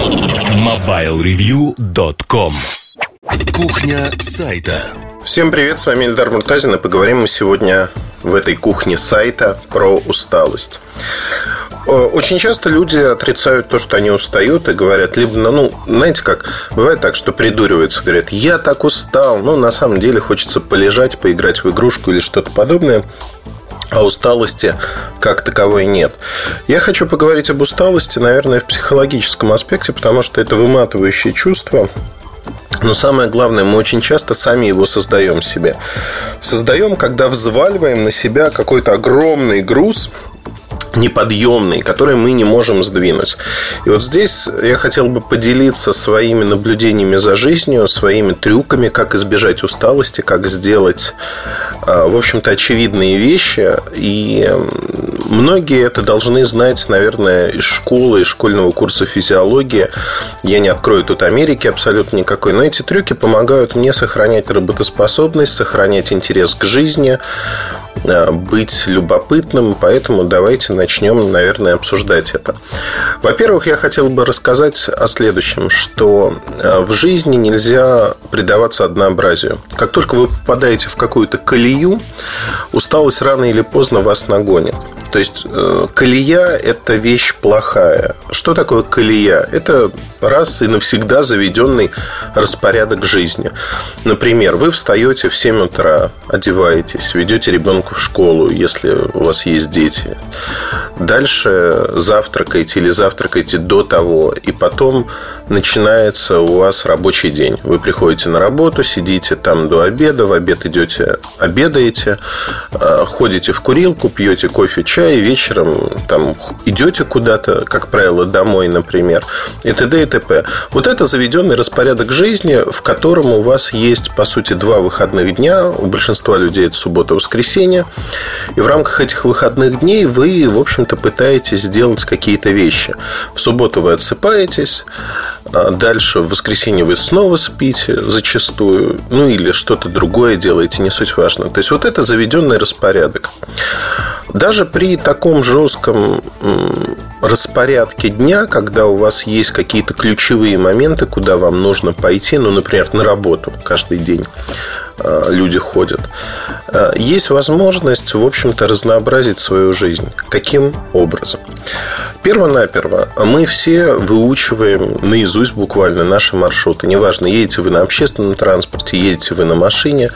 MobileReview.com Кухня сайта. Всем привет, с вами Эльдар Муртазин, и поговорим мы сегодня в этой кухне сайта про усталость. Очень часто люди отрицают то, что они устают и говорят, либо, ну, ну, знаете как, бывает так, что придуриваются, говорят, я так устал, ну, на самом деле хочется полежать, поиграть в игрушку или что-то подобное а усталости как таковой нет. Я хочу поговорить об усталости, наверное, в психологическом аспекте, потому что это выматывающее чувство. Но самое главное, мы очень часто сами его создаем себе. Создаем, когда взваливаем на себя какой-то огромный груз, неподъемный, который мы не можем сдвинуть. И вот здесь я хотел бы поделиться своими наблюдениями за жизнью, своими трюками, как избежать усталости, как сделать, а, в общем-то, очевидные вещи. И многие это должны знать, наверное, из школы, из школьного курса физиологии. Я не открою тут Америки абсолютно никакой, но эти трюки помогают мне сохранять работоспособность, сохранять интерес к жизни, быть любопытным, поэтому давайте начнем, наверное, обсуждать это. Во-первых, я хотел бы рассказать о следующем, что а, в жизни нельзя предаваться однообразию. Как только вы попадаете в какую-то колею, усталость рано или поздно вас нагонит. То есть э, колея – это вещь плохая. Что такое колея? Это раз и навсегда заведенный распорядок жизни. Например, вы встаете в 7 утра, одеваетесь, ведете ребенка в школу, если у вас есть дети. Дальше завтракаете или завтракаете до того, и потом начинается у вас рабочий день. Вы приходите на работу, сидите там до обеда, в обед идете, обедаете, э, ходите в курилку, пьете кофе, чай, вечером там идете куда-то, как правило, домой, например, и т.д. и т.п. Вот это заведенный распорядок жизни, в котором у вас есть, по сути, два выходных дня. У большинства людей это суббота воскресенье. И в рамках этих выходных дней вы, в общем-то, пытаетесь сделать какие-то вещи. В субботу вы отсыпаетесь, а дальше в воскресенье вы снова спите зачастую, ну или что-то другое делаете, не суть важно. То есть вот это заведенный распорядок. Даже при таком жестком распорядке дня, когда у вас есть какие-то ключевые моменты, куда вам нужно пойти, ну, например, на работу каждый день люди ходят, э, есть возможность, в общем-то, разнообразить свою жизнь. Каким образом? Перво-наперво мы все выучиваем наизусть буквально наши маршруты. Неважно, едете вы на общественном транспорте, едете вы на машине.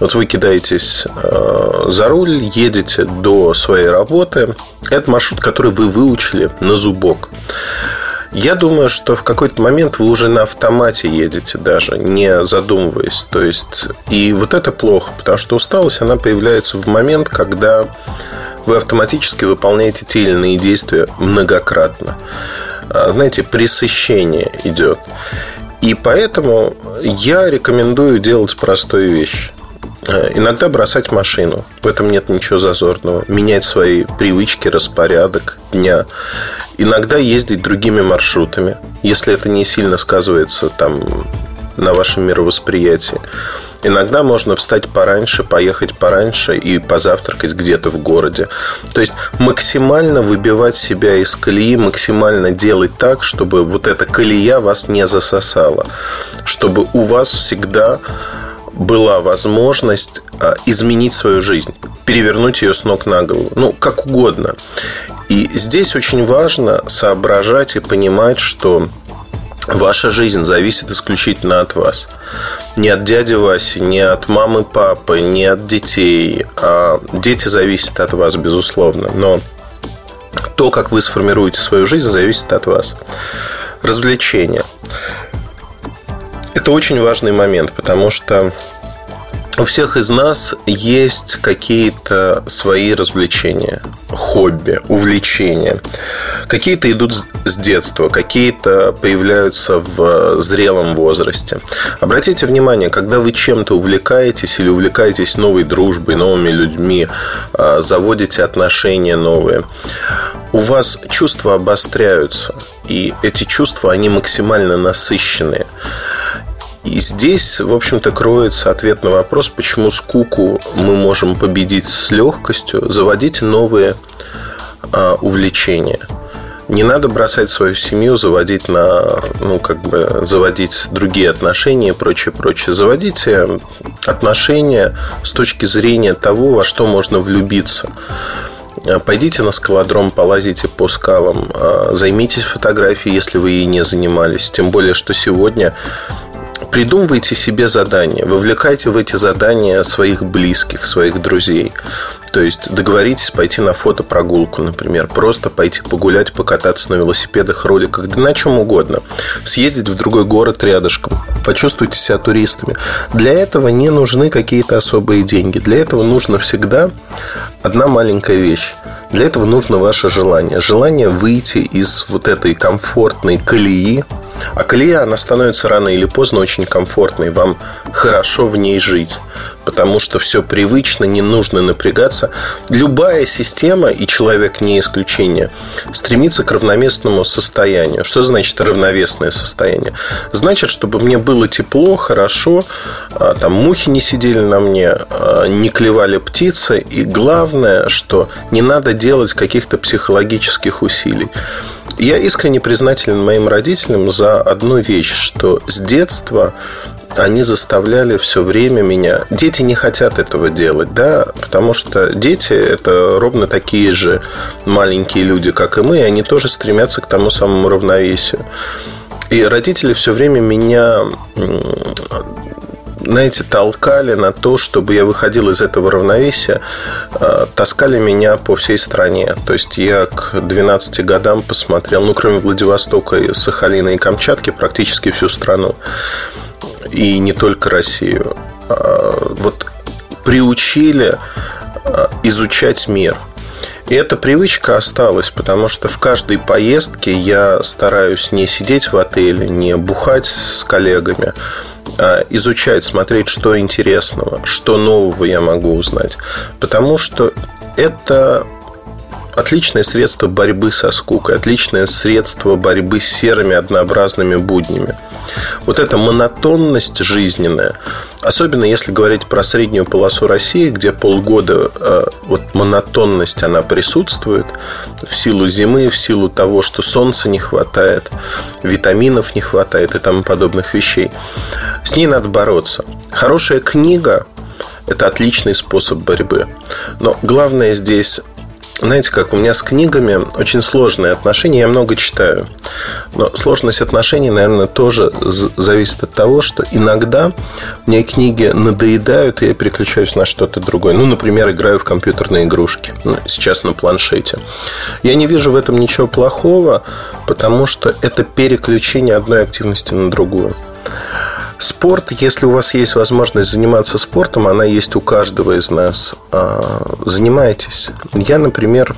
Вот вы кидаетесь э, за руль, едете до своей работы. Это маршрут, который вы выучили на зубок. Я думаю, что в какой-то момент вы уже на автомате едете даже, не задумываясь. То есть, и вот это плохо, потому что усталость, она появляется в момент, когда вы автоматически выполняете те или иные действия многократно. А, знаете, пресыщение идет. И поэтому я рекомендую делать простую вещь. Иногда бросать машину. В этом нет ничего зазорного. Менять свои привычки, распорядок дня. Иногда ездить другими маршрутами. Если это не сильно сказывается там на вашем мировосприятии. Иногда можно встать пораньше, поехать пораньше и позавтракать где-то в городе. То есть максимально выбивать себя из колеи, максимально делать так, чтобы вот эта колея вас не засосала. Чтобы у вас всегда была возможность а, изменить свою жизнь, перевернуть ее с ног на голову. Ну, как угодно. И здесь очень важно соображать и понимать, что Ваша жизнь зависит исключительно от вас. Не от дяди Васи, не от мамы, папы, не от детей. А дети зависят от вас, безусловно. Но то, как вы сформируете свою жизнь, зависит от вас. Развлечения. Это очень важный момент, потому что у всех из нас есть какие-то свои развлечения, хобби, увлечения. Какие-то идут с детства, какие-то появляются в зрелом возрасте. Обратите внимание, когда вы чем-то увлекаетесь или увлекаетесь новой дружбой, новыми людьми, а, заводите отношения новые, у вас чувства обостряются, и эти чувства, они максимально насыщенные. И здесь, в общем-то, кроется ответ на вопрос, почему скуку мы можем победить с легкостью. Заводите новые а, увлечения. Не надо бросать свою семью, заводить на, ну, как бы, заводить другие отношения и прочее, прочее. Заводите отношения с точки зрения того, во что можно влюбиться. Пойдите на скалодром, полазите по скалам, займитесь фотографией, если вы ей не занимались. Тем более, что сегодня придумывайте себе задания, вовлекайте в эти задания своих близких, своих друзей. То есть договоритесь пойти на фотопрогулку, например, просто пойти погулять, покататься на велосипедах, роликах, да на чем угодно. Съездить в другой город рядышком, почувствуйте себя туристами. Для этого не нужны какие-то особые деньги. Для этого нужно всегда одна маленькая вещь. Для этого нужно ваше желание. Желание выйти из вот этой комфортной колеи, а колея, она становится рано или поздно очень комфортной. Вам хорошо в ней жить. Потому что все привычно, не нужно напрягаться. Любая система, и человек не исключение, стремится к равновесному состоянию. Что значит равновесное состояние? Значит, чтобы мне было тепло, хорошо, а, там мухи не сидели на мне, а, не клевали птицы. И главное, что не надо делать каких-то психологических усилий. Я искренне признателен моим родителям за одну вещь, что с детства они заставляли все время меня. Дети не хотят этого делать, да, потому что дети это ровно такие же маленькие люди, как и мы, и они тоже стремятся к тому самому равновесию. И родители все время меня знаете, толкали на то, чтобы я выходил из этого равновесия, э, таскали меня по всей стране. То есть я к 12 годам посмотрел, ну, кроме Владивостока, Сахалина и Камчатки, практически всю страну. И не только Россию. А, вот приучили э, изучать мир. И эта привычка осталась, потому что в каждой поездке я стараюсь не сидеть в отеле, не бухать с коллегами, а, изучать, смотреть, что интересного, что нового я могу узнать. Потому что это отличное средство борьбы со скукой, отличное средство борьбы с серыми однообразными буднями. Вот эта монотонность жизненная, особенно если говорить про среднюю полосу России, где полгода э, вот монотонность она присутствует в силу зимы, в силу того, что солнца не хватает, витаминов не хватает и тому подобных вещей. С ней надо бороться. Хорошая книга – это отличный способ борьбы. Но главное здесь знаете, как у меня с книгами очень сложные отношения, я много читаю. Но сложность отношений, наверное, тоже зависит от того, что иногда мне книги надоедают, и я переключаюсь на что-то другое. Ну, например, играю в компьютерные игрушки. Ну, сейчас на планшете. Я не вижу в этом ничего плохого, потому что это переключение одной активности на другую. Спорт, если у вас есть возможность заниматься спортом, она есть у каждого из нас. А, занимайтесь. Я, например,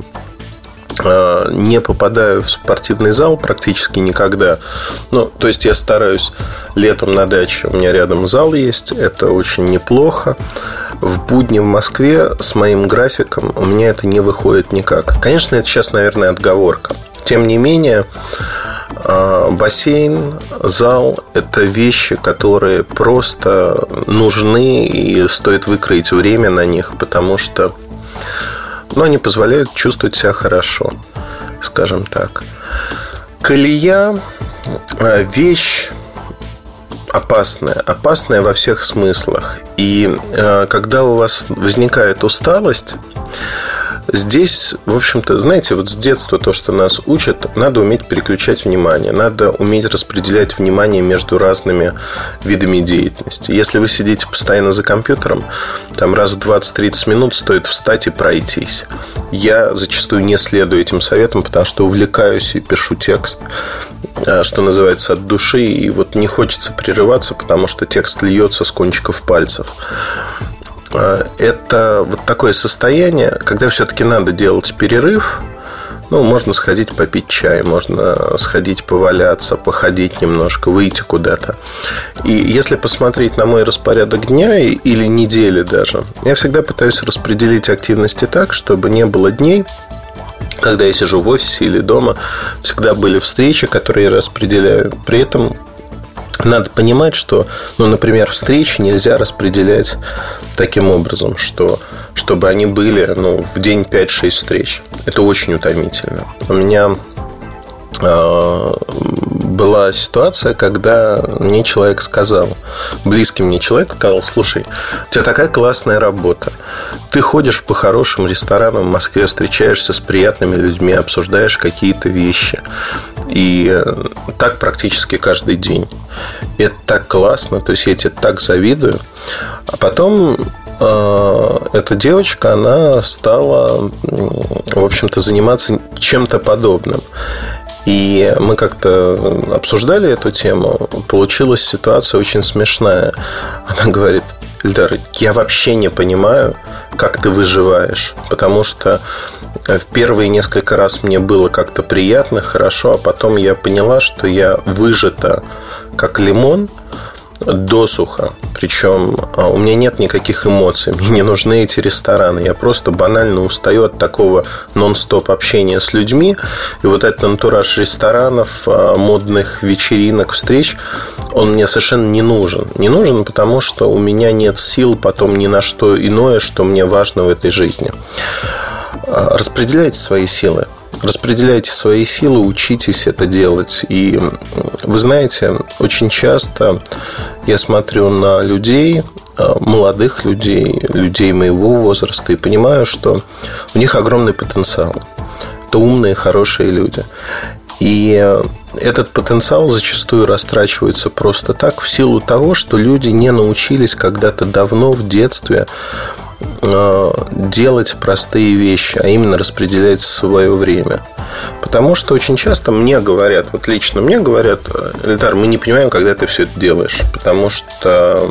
а, не попадаю в спортивный зал практически никогда. Ну, то есть я стараюсь летом на даче. У меня рядом зал есть. Это очень неплохо. В будни в Москве с моим графиком у меня это не выходит никак. Конечно, это сейчас, наверное, отговорка. Тем не менее, бассейн, зал – это вещи, которые просто нужны и стоит выкроить время на них, потому что ну, они позволяют чувствовать себя хорошо, скажем так. Колея а, – вещь опасная, опасная во всех смыслах. И а, когда у вас возникает усталость, Здесь, в общем-то, знаете, вот с детства то, что нас учат, надо уметь переключать внимание, надо уметь распределять внимание между разными видами деятельности. Если вы сидите постоянно за компьютером, там раз в 20-30 минут стоит встать и пройтись. Я зачастую не следую этим советам, потому что увлекаюсь и пишу текст, а, что называется, от души, и вот не хочется прерываться, потому что текст льется с кончиков пальцев. А, это вот такое состояние, когда все-таки надо делать перерыв. Ну, можно сходить попить чай, можно сходить поваляться, походить немножко, выйти куда-то. И если посмотреть на мой распорядок дня или недели даже, я всегда пытаюсь распределить активности так, чтобы не было дней, когда я сижу в офисе или дома, всегда были встречи, которые я распределяю. При этом надо понимать, что, ну, например, встречи нельзя распределять таким образом, что чтобы они были ну, в день 5-6 встреч. Это очень утомительно. У меня а, была ситуация, когда мне человек сказал, близкий мне человек сказал, слушай, у тебя такая классная работа. Ты ходишь по хорошим ресторанам в Москве, встречаешься с приятными людьми, обсуждаешь какие-то вещи. И э, так практически каждый день. И это так классно, то есть я тебе так завидую. А потом э, эта девочка, она стала, в общем-то, заниматься чем-то подобным. И мы как-то обсуждали эту тему. Получилась ситуация очень смешная. Она говорит, Эльдар, я вообще не понимаю, как ты выживаешь. Потому что в первые несколько раз мне было как-то приятно, хорошо, а потом я поняла, что я выжата как лимон – досуха. Причем а, у меня нет никаких эмоций. Мне не нужны эти рестораны. Я просто банально устаю от такого нон-стоп общения с людьми. И вот этот антураж ресторанов, а, модных вечеринок, встреч, он мне совершенно не нужен. Не нужен, потому что у меня нет сил потом ни на что иное, что мне важно в этой жизни. А, распределяйте свои силы распределяйте свои силы, учитесь это делать. И вы знаете, очень часто я смотрю на людей, э, молодых людей, людей моего возраста, и понимаю, что у них огромный потенциал. Это умные, хорошие люди. И этот потенциал зачастую растрачивается просто так в силу того, что люди не научились когда-то давно в детстве Э, делать простые вещи, а именно распределять свое время. Потому что очень часто мне говорят, вот лично мне говорят, Эльдар, мы не понимаем, когда ты все это делаешь. Потому что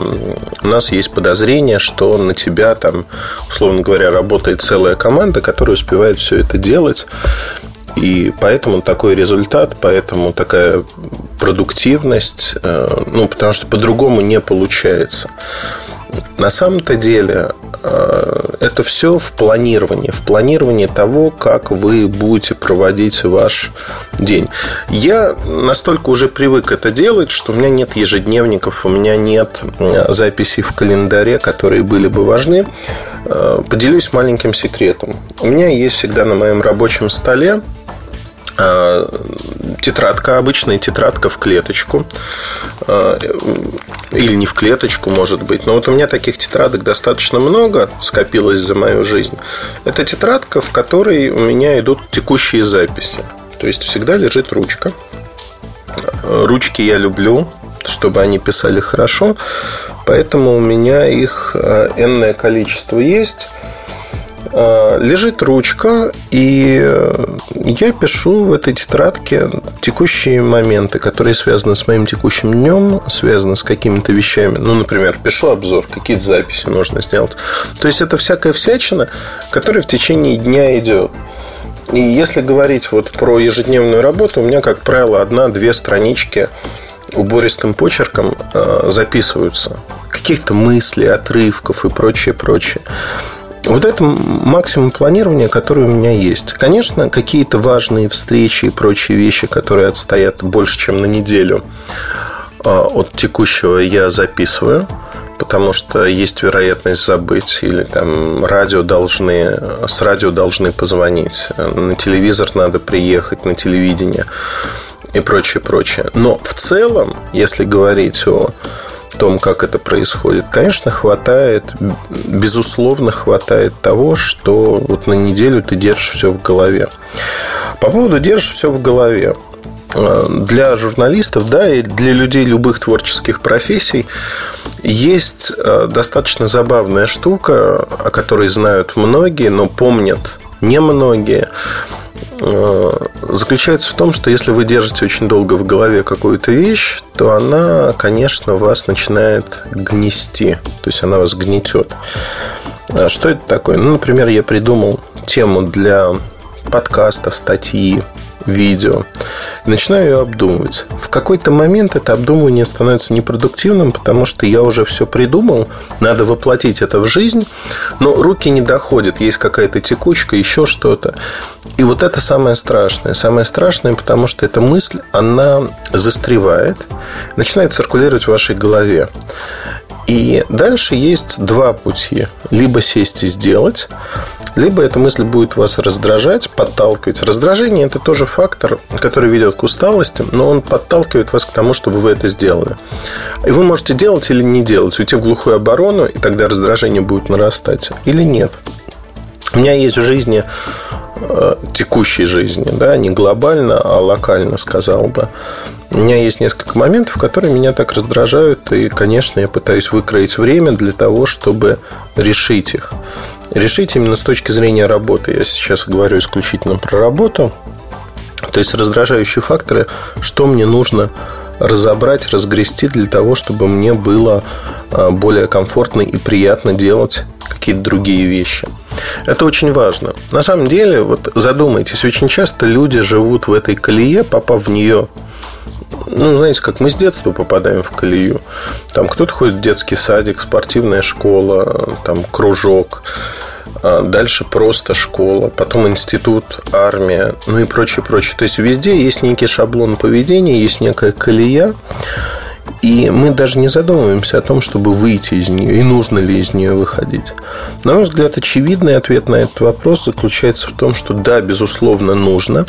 у нас есть подозрение, что на тебя там, условно говоря, работает целая команда, которая успевает все это делать. И поэтому такой результат, поэтому такая продуктивность, э, ну, потому что по-другому не получается. На самом-то деле э, это все в планировании, в планировании того, как вы будете проводить ваш день. Я настолько уже привык это делать, что у меня нет ежедневников, у меня нет записей в календаре, которые были бы важны. Э, поделюсь маленьким секретом. У меня есть всегда на моем рабочем столе тетрадка, обычная тетрадка в клеточку. Э, или не в клеточку, может быть. Но вот у меня таких тетрадок достаточно много скопилось за мою жизнь. Это тетрадка, в которой у меня идут текущие записи. То есть всегда лежит ручка. Ручки я люблю, чтобы они писали хорошо. Поэтому у меня их э, энное количество есть. А, лежит ручка, и я пишу в этой тетрадке текущие моменты, которые связаны с моим текущим днем, связаны с какими-то вещами. Ну, например, пишу обзор, какие-то записи нужно сделать. То есть это всякая всячина, которая в течение дня идет. И если говорить вот про ежедневную работу, у меня, как правило, одна-две странички убористым почерком а, записываются. Каких-то мыслей, отрывков и прочее, прочее. Вот это максимум планирования, который у меня есть. Конечно, какие-то важные встречи и прочие вещи, которые отстоят больше, чем на неделю а, от текущего, я записываю потому что есть вероятность забыть, или там радио должны, с радио должны позвонить, на телевизор надо приехать, на телевидение и прочее, прочее. Но в целом, если говорить о том, как это происходит, конечно, хватает, безусловно, хватает того, что вот на неделю ты держишь все в голове. По поводу держишь все в голове. Э, для журналистов, да, и для людей любых творческих профессий есть э, достаточно забавная штука, о которой знают многие, но помнят немногие. Э, заключается в том, что если вы держите очень долго в голове какую-то вещь, то она, конечно, вас начинает гнести. То есть она вас гнетет. А что это такое? Ну, например, я придумал тему для подкаста, статьи, видео. И начинаю ее обдумывать. В какой-то момент это обдумывание становится непродуктивным, потому что я уже все придумал, надо воплотить это в жизнь, но руки не доходят, есть какая-то текучка, еще что-то. И вот это самое страшное. Самое страшное, потому что эта мысль, она застревает, начинает циркулировать в вашей голове. И дальше есть два пути. Либо сесть и сделать, либо эта мысль будет вас раздражать, подталкивать. Раздражение – это тоже фактор, который ведет к усталости, но он подталкивает вас к тому, чтобы вы это сделали. И вы можете делать или не делать, уйти в глухую оборону, и тогда раздражение будет нарастать, или нет. У меня есть в жизни э, текущей жизни, да, не глобально, а локально, сказал бы. У меня есть несколько моментов, которые меня так раздражают, и, конечно, я пытаюсь выкроить время для того, чтобы решить их. Решить именно с точки зрения работы. Я сейчас говорю исключительно про работу. То есть раздражающие факторы, что мне нужно разобрать, разгрести для того, чтобы мне было а, более комфортно и приятно делать какие-то другие вещи. Это очень важно. На самом деле, вот задумайтесь, очень часто люди живут в этой колее, попав в нее ну, знаете, как мы с детства попадаем в колею. Там кто-то ходит в детский садик, спортивная школа, там кружок. А дальше просто школа, потом институт, армия, ну и прочее, прочее. То есть везде есть некий шаблон поведения, есть некая колея, и мы даже не задумываемся о том, чтобы выйти из нее и нужно ли из нее выходить. На мой взгляд, очевидный ответ на этот вопрос заключается в том, что да, безусловно, нужно,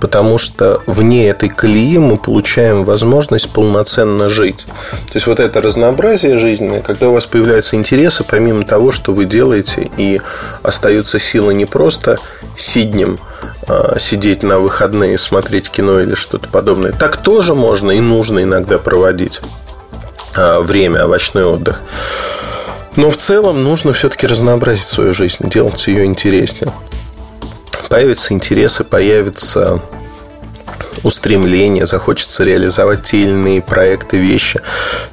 потому что вне этой колеи мы получаем возможность полноценно жить. То есть вот это разнообразие жизненное, когда у вас появляются интересы, помимо того, что вы делаете, и остаются силы не просто сиднем, сидеть на выходные, смотреть кино или что-то подобное. Так тоже можно и нужно иногда проводить а, время, овощной отдых. Но в целом нужно все-таки разнообразить свою жизнь, делать ее интереснее. Появятся интересы, появится устремление, захочется реализовать те или иные проекты, вещи,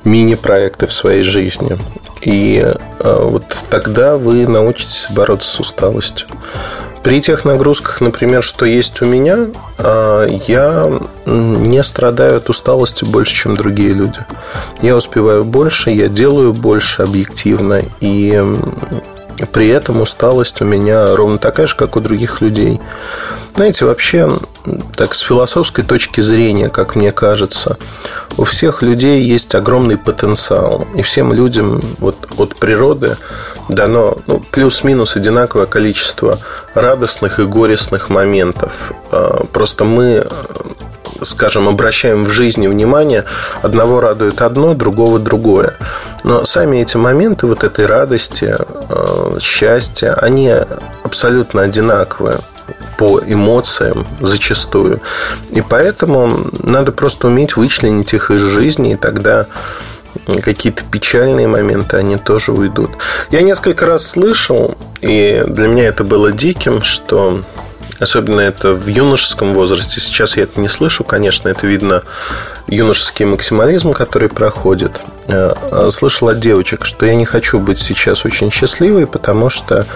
мини-проекты в своей жизни. И э, вот тогда вы научитесь бороться с усталостью. При тех нагрузках, например, что есть у меня, а, я не страдаю от усталости больше, чем другие люди. Я успеваю больше, я делаю больше объективно, и при этом усталость у меня ровно такая же, как у других людей. Знаете, вообще, так с философской точки зрения, как мне кажется, у всех людей есть огромный потенциал. И всем людям вот, от природы дано ну, плюс-минус одинаковое количество радостных и горестных моментов. А, просто мы скажем, обращаем в жизни внимание, одного радует одно, другого другое. Но сами эти моменты вот этой радости, э, счастья, они абсолютно одинаковые по эмоциям зачастую. И поэтому надо просто уметь вычленить их из жизни, и тогда какие-то печальные моменты, они тоже уйдут. Я несколько раз слышал, и для меня это было диким, что Особенно это в юношеском возрасте. Сейчас я это не слышу, конечно, это видно юношеский максимализм, который проходит. Э, а слышал от девочек, что я не хочу быть сейчас очень счастливой, потому что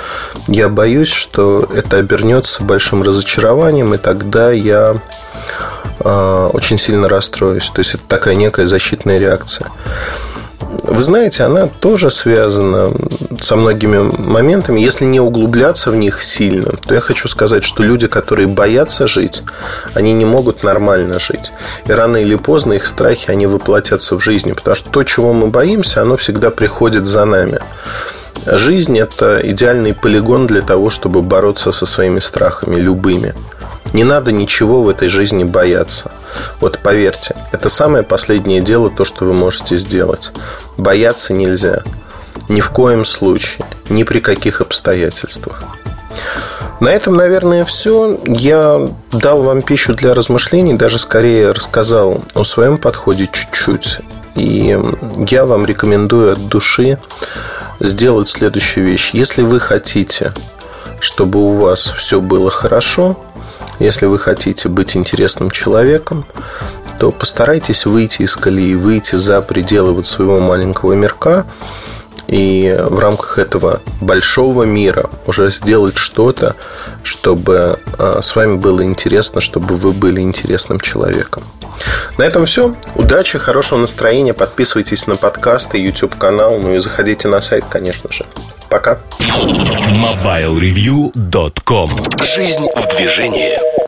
я боюсь, что это обернется большим разочарованием, и тогда я э, очень сильно расстроюсь. То есть это такая некая защитная реакция. Вы знаете, она тоже связана со многими моментами. Если не углубляться в них сильно, то я хочу сказать, что люди, которые боятся жить, они не могут нормально жить. И рано или поздно их страхи, они воплотятся в жизни. Потому что то, чего мы боимся, оно всегда приходит за нами. Жизнь – это идеальный полигон для того, чтобы бороться со своими страхами, любыми. Не надо ничего в этой жизни бояться. Вот поверьте, это самое последнее дело, то, что вы можете сделать. Бояться нельзя. Ни в коем случае. Ни при каких обстоятельствах. На этом, наверное, все. Я дал вам пищу для размышлений, даже скорее рассказал о своем подходе чуть-чуть. И я вам рекомендую от души сделать следующую вещь. Если вы хотите, чтобы у вас все было хорошо, если вы хотите быть интересным человеком, то постарайтесь выйти из колеи, выйти за пределы вот своего маленького мирка и в рамках этого большого мира уже сделать что-то, чтобы а, с вами было интересно, чтобы вы были интересным человеком. На этом все. Удачи, хорошего настроения. Подписывайтесь на подкасты, YouTube канал, ну и заходите на сайт, конечно же. Пока. MobileReview.com Жизнь в движении.